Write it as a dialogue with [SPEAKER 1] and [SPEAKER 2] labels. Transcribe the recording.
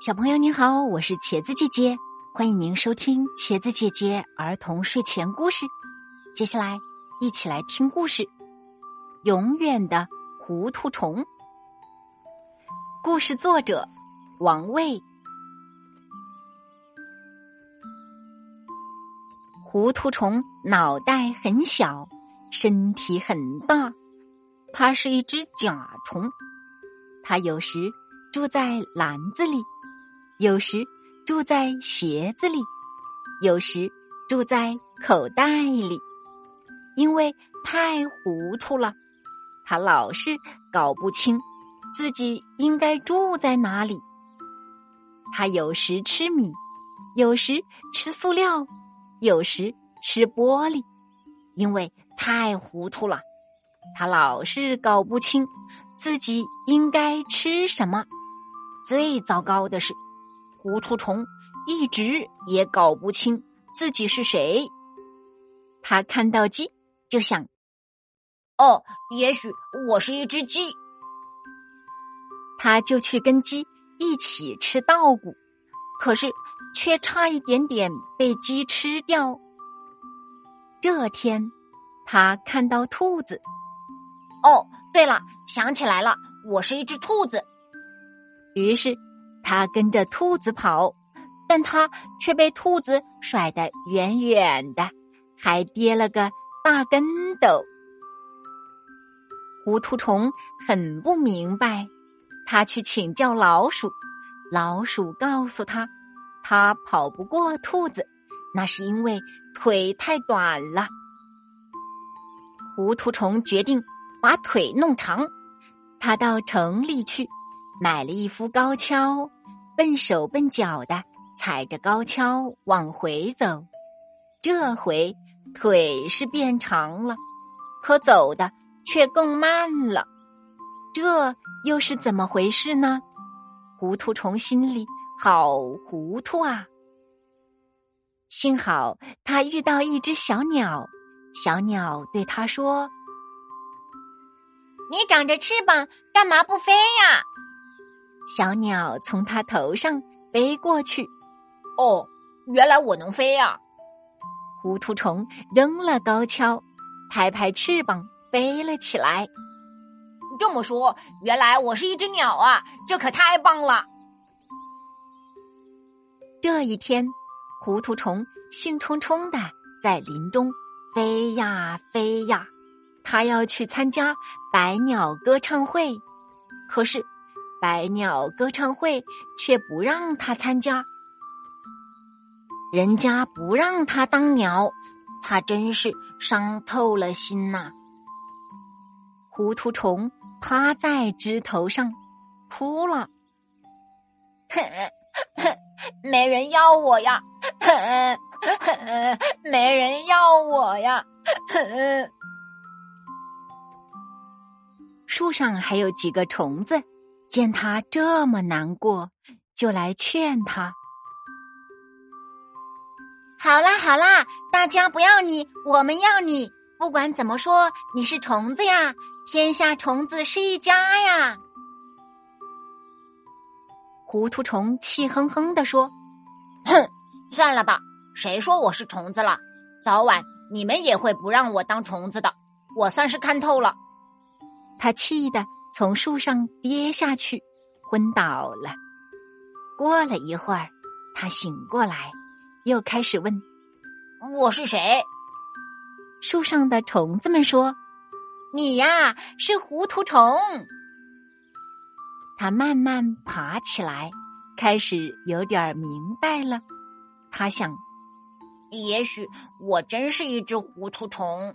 [SPEAKER 1] 小朋友你好，我是茄子姐姐，欢迎您收听茄子姐姐儿童睡前故事。接下来一起来听故事《永远的糊涂虫》。故事作者王卫。糊涂虫脑袋很小，身体很大，它是一只甲虫。它有时住在篮子里。有时住在鞋子里，有时住在口袋里，因为太糊涂了，他老是搞不清自己应该住在哪里。他有时吃米，有时吃塑料，有时吃玻璃，因为太糊涂了，他老是搞不清自己应该吃什么。最糟糕的是。糊涂虫一直也搞不清自己是谁。他看到鸡就想：“
[SPEAKER 2] 哦，也许我是一只鸡。”
[SPEAKER 1] 他就去跟鸡一起吃稻谷，可是却差一点点被鸡吃掉。这天，他看到兔子。
[SPEAKER 2] 哦，对了，想起来了，我是一只兔子。
[SPEAKER 1] 于是。他跟着兔子跑，但他却被兔子甩得远远的，还跌了个大跟斗。糊涂虫很不明白，他去请教老鼠，老鼠告诉他，他跑不过兔子，那是因为腿太短了。糊涂虫决定把腿弄长，他到城里去买了一副高跷。笨手笨脚的踩着高跷往回走，这回腿是变长了，可走的却更慢了。这又是怎么回事呢？糊涂虫心里好糊涂啊！幸好他遇到一只小鸟，小鸟对他说：“
[SPEAKER 2] 你长着翅膀，干嘛不飞呀？”
[SPEAKER 1] 小鸟从它头上飞过去，
[SPEAKER 2] 哦，原来我能飞呀！
[SPEAKER 1] 糊涂虫扔了高跷，拍拍翅膀飞了起来。
[SPEAKER 2] 这么说，原来我是一只鸟啊！这可太棒了。
[SPEAKER 1] 这一天，糊涂虫兴冲冲的在林中飞呀飞呀，它要去参加百鸟歌唱会，可是。百鸟歌唱会却不让他参加，人家不让他当鸟，他真是伤透了心呐。糊涂虫趴在枝头上哭了，
[SPEAKER 2] 哼哼，没人要我呀，哼哼，没人要我呀，哼。
[SPEAKER 1] 树上还有几个虫子。见他这么难过，就来劝他。
[SPEAKER 2] 好啦好啦，大家不要你，我们要你。不管怎么说，你是虫子呀，天下虫子是一家呀。
[SPEAKER 1] 糊涂虫气哼哼的说：“
[SPEAKER 2] 哼，算了吧，谁说我是虫子了？早晚你们也会不让我当虫子的。我算是看透了。”
[SPEAKER 1] 他气的。从树上跌下去，昏倒了。过了一会儿，他醒过来，又开始问：“
[SPEAKER 2] 我是谁？”
[SPEAKER 1] 树上的虫子们说：“
[SPEAKER 2] 你呀，是糊涂虫。”
[SPEAKER 1] 他慢慢爬起来，开始有点明白了。他想：“
[SPEAKER 2] 也许我真是一只糊涂虫。”